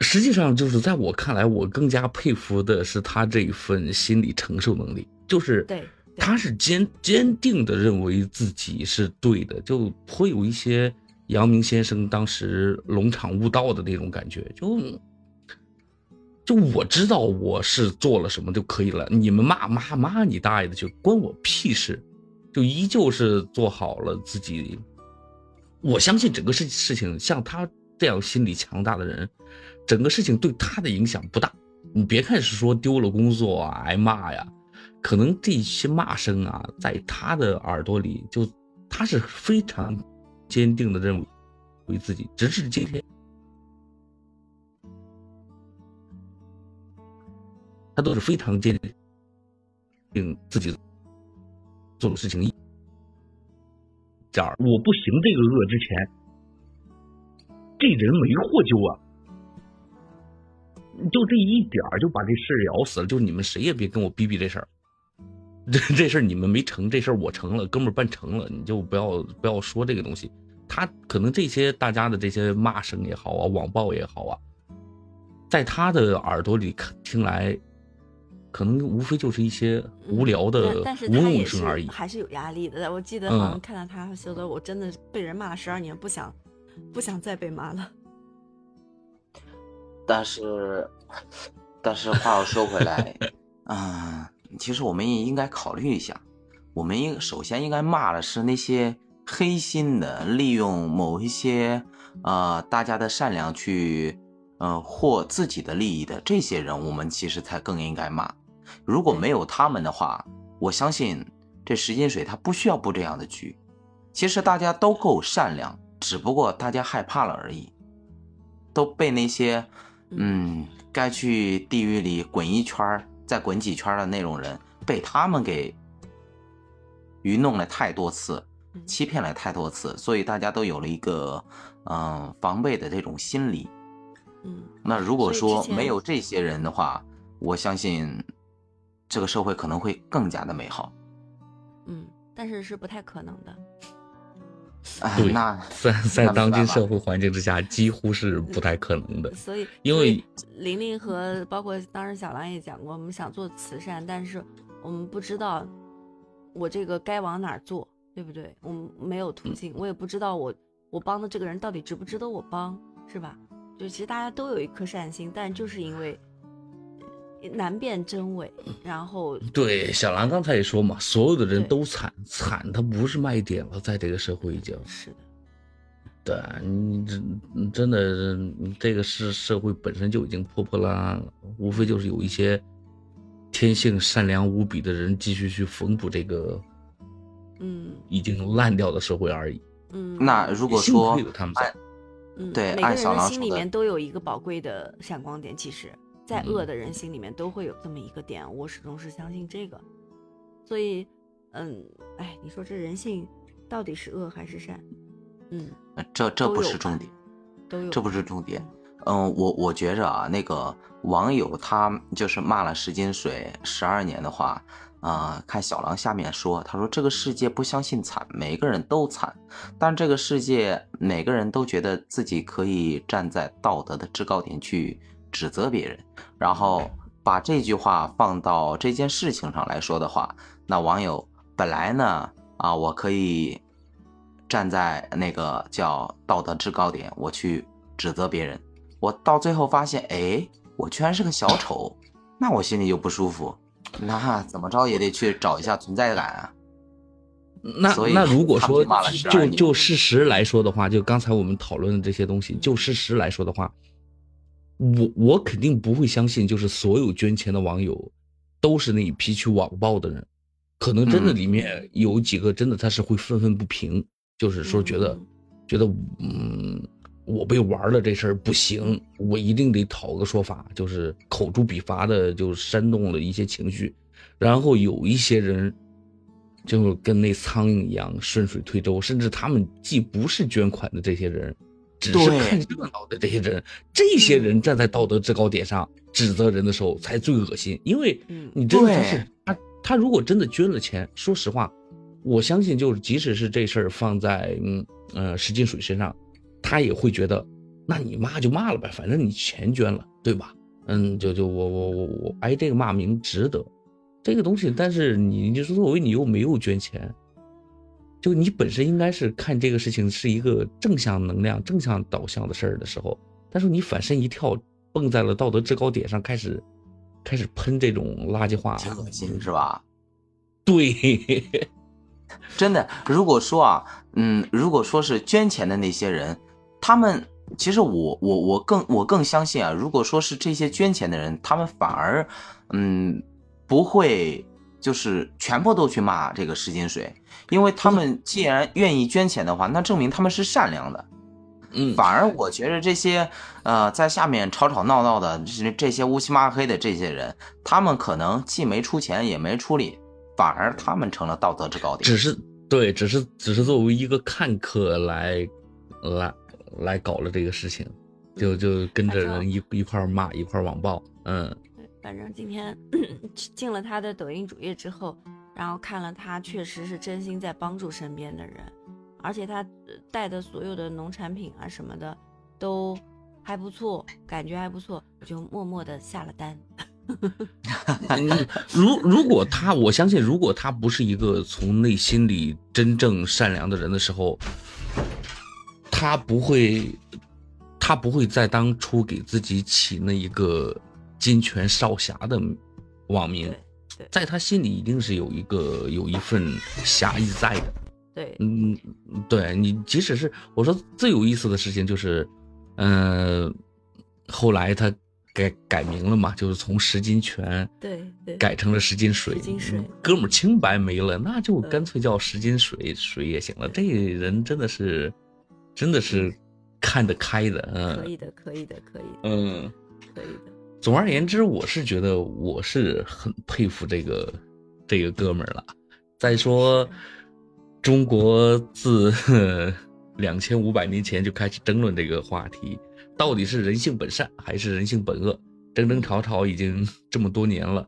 实际上就是在我看来，我更加佩服的是他这一份心理承受能力，就是对，他是坚坚定的认为自己是对的，就会有一些阳明先生当时龙场悟道的那种感觉，就就我知道我是做了什么就可以了，你们骂骂骂你大爷的去，关我屁事，就依旧是做好了自己。我相信整个事事情，像他这样心理强大的人，整个事情对他的影响不大。你别看是说丢了工作啊，挨骂呀，可能这些骂声啊，在他的耳朵里，就他是非常坚定的认为为自己，直至今天，他都是非常坚定自己做的事情。这儿我不行这个恶之前，这人没获救啊！就这一点就把这事咬死了。就是你们谁也别跟我逼逼这事儿，这这事儿你们没成，这事儿我成了，哥们儿办成了，你就不要不要说这个东西。他可能这些大家的这些骂声也好啊，网暴也好啊，在他的耳朵里听来。可能无非就是一些无聊的嗡嗡声而已，还是有压力的。我记得好像看到他说的，我真的被人骂了十二年，不想不想再被骂了。但是，但是话又说回来，嗯，其实我们也应该考虑一下，我们应首先应该骂的是那些黑心的，利用某一些呃大家的善良去呃获自己的利益的这些人，我们其实才更应该骂。如果没有他们的话，我相信这石金水他不需要布这样的局。其实大家都够善良，只不过大家害怕了而已。都被那些，嗯，该去地狱里滚一圈再滚几圈的那种人，被他们给愚弄了太多次，欺骗了太多次，所以大家都有了一个，嗯，防备的这种心理。嗯，那如果说没有这些人的话，我相信。这个社会可能会更加的美好，嗯，但是是不太可能的。对，那 在在当今社会环境之下，几乎是不太可能的。所以，因为玲玲和包括当时小兰也讲过，我们想做慈善，但是我们不知道我这个该往哪儿做，对不对？我们没有途径，我也不知道我我帮的这个人到底值不值得我帮，是吧？就其实大家都有一颗善心，但就是因为。难辨真伪，然后对小兰刚才也说嘛，所有的人都惨惨，他不是卖点了，在这个社会已经是的，对你真真的这个是社会本身就已经破破烂烂了，无非就是有一些天性善良无比的人继续去缝补这个嗯已经烂掉的社会而已。嗯，那如果说他们在，嗯，对，每个人的心里面都有一个宝贵的闪光点，其实。再恶的人心里面都会有这么一个点，我始终是相信这个，所以，嗯，哎，你说这人性到底是恶还是善？嗯，这这不是重点，都有，这不是重点。嗯，我我觉着啊，那个网友他就是骂了石金水十二年的话，啊，看小狼下面说，他说这个世界不相信惨，每个人都惨，但这个世界每个人都觉得自己可以站在道德的制高点去。指责别人，然后把这句话放到这件事情上来说的话，那网友本来呢啊，我可以站在那个叫道德制高点，我去指责别人，我到最后发现，哎，我居然是个小丑，那我心里就不舒服，那怎么着也得去找一下存在感啊。那那如果说就就事实来说的话，就刚才我们讨论的这些东西，就事实来说的话。我我肯定不会相信，就是所有捐钱的网友都是那一批去网暴的人，可能真的里面有几个真的他是会愤愤不平，就是说觉得觉得嗯我被玩了这事儿不行，我一定得讨个说法，就是口诛笔伐的就煽动了一些情绪，然后有一些人就跟那苍蝇一样顺水推舟，甚至他们既不是捐款的这些人。只是看热闹的这些人，这些人站在道德制高点上指责人的时候才最恶心。因为，你真的是他，他如果真的捐了钱，说实话，我相信就是即使是这事儿放在嗯呃石金水身上，他也会觉得那你骂就骂了呗，反正你钱捐了，对吧？嗯，就就我我我我挨这个骂名值得，这个东西。但是你就是作为你又没有捐钱，就你本身应该是看这个事情是一个正向能量、正向导向的事儿的时候，但是你反身一跳，蹦在了道德制高点上，开始开始喷这种垃圾话，挺恶心是吧？对，真的。如果说啊，嗯，如果说是捐钱的那些人，他们。其实我我我更我更相信啊，如果说是这些捐钱的人，他们反而，嗯，不会就是全部都去骂这个石金水，因为他们既然愿意捐钱的话，那证明他们是善良的，嗯，反而我觉得这些呃在下面吵吵闹闹的这这些乌漆抹黑的这些人，他们可能既没出钱也没出力，反而他们成了道德制高点，只是对，只是只是作为一个看客来来。来搞了这个事情，就就跟着人一一块骂一块网暴，嗯，对，反正今天 进了他的抖音主页之后，然后看了他确实是真心在帮助身边的人，而且他带的所有的农产品啊什么的都还不错，感觉还不错，我就默默的下了单。如如果他，我相信如果他不是一个从内心里真正善良的人的时候。他不会，他不会在当初给自己起那一个金泉少侠的网名，在他心里一定是有一个有一份侠义在的。对，嗯，对你，即使是我说最有意思的事情就是，嗯，后来他改改名了嘛，就是从十金泉对对改成了十金水，金水，哥们清白没了，那就干脆叫十金水水也行了。这人真的是。真的是看得开的，嗯，可以的，可以的，可以的，嗯，可以的。总而言之，我是觉得我是很佩服这个这个哥们儿了。再说，中国自 两千五百年前就开始争论这个话题，到底是人性本善还是人性本恶？争争吵吵已经这么多年了，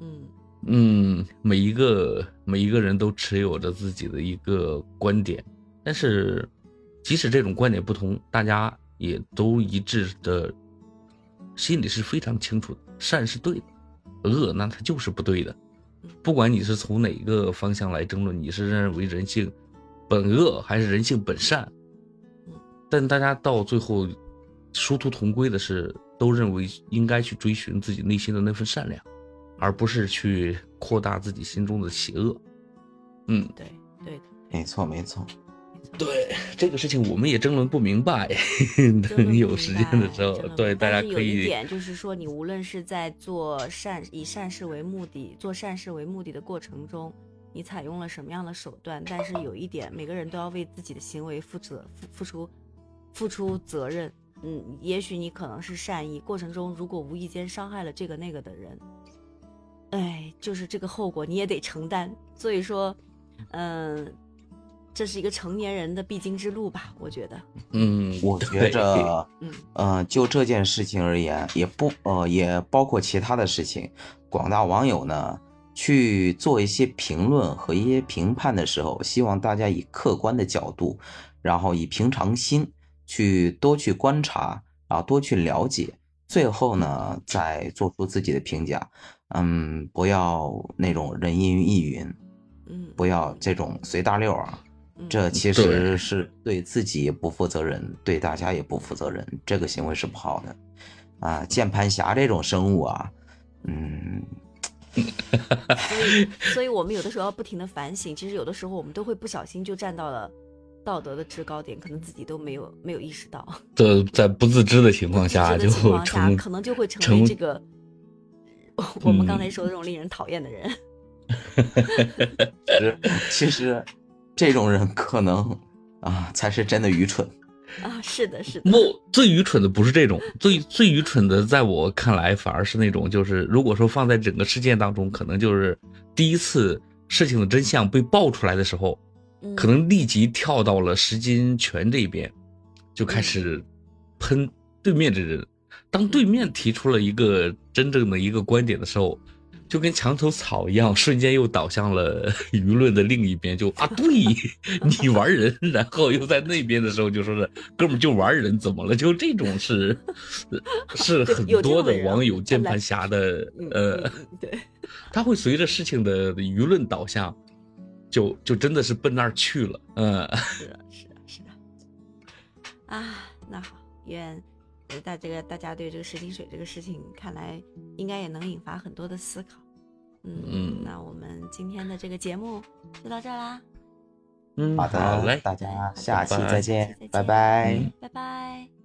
嗯嗯，每一个每一个人都持有着自己的一个观点，但是。即使这种观点不同，大家也都一致的，心里是非常清楚的，善是对的，恶那它就是不对的。不管你是从哪个方向来争论，你是认为人性本恶还是人性本善，但大家到最后殊途同归的是，都认为应该去追寻自己内心的那份善良，而不是去扩大自己心中的邪恶。嗯，对对的，没错没错。对这个事情，我们也争论不明白。等 有时间的时候，对大家可以。有一点就是说，你无论是在做善、以善事为目的、做善事为目的的过程中，你采用了什么样的手段？但是有一点，每个人都要为自己的行为负责、付付出、付出责任。嗯，也许你可能是善意，过程中如果无意间伤害了这个那个的人，哎，就是这个后果你也得承担。所以说，嗯。这是一个成年人的必经之路吧？我觉得，嗯，我觉着，嗯，呃，就这件事情而言，也不，呃，也包括其他的事情。广大网友呢，去做一些评论和一些评判的时候，希望大家以客观的角度，然后以平常心去多去观察，然后多去了解，最后呢，再做出自己的评价。嗯，不要那种人云亦云，嗯，不要这种随大溜啊。这其实是对自己也不负责任，对大家也不负责任，这个行为是不好的，啊，键盘侠这种生物啊，嗯，所以，所以我们有的时候要不停的反省，其实有的时候我们都会不小心就站到了道德的制高点，可能自己都没有没有意识到，对，在不自知的情况下就成，可能就会成为这个我们刚才说的这种令人讨厌的人，其 实 其实。这种人可能啊，才是真的愚蠢啊！是的，是的。不，最愚蠢的不是这种，最最愚蠢的，在我看来，反而是那种，就是如果说放在整个事件当中，可能就是第一次事情的真相被爆出来的时候，可能立即跳到了石金泉这边，就开始喷对面的人。当对面提出了一个真正的一个观点的时候，就跟墙头草一样，瞬间又倒向了 舆论的另一边。就啊，对 你玩人，然后又在那边的时候就说是哥们就玩人，怎么了？就这种是是很多的网友键盘侠的呃，对，他会随着事情的舆论导向，就就真的是奔那儿去了。嗯，是的，是的，是的。啊，那好，愿。大这个大家对这个石井水这个事情，看来应该也能引发很多的思考。嗯，那我们今天的这个节目就到这啦。嗯，好的，好嘞，大家下期再见，拜拜，拜拜。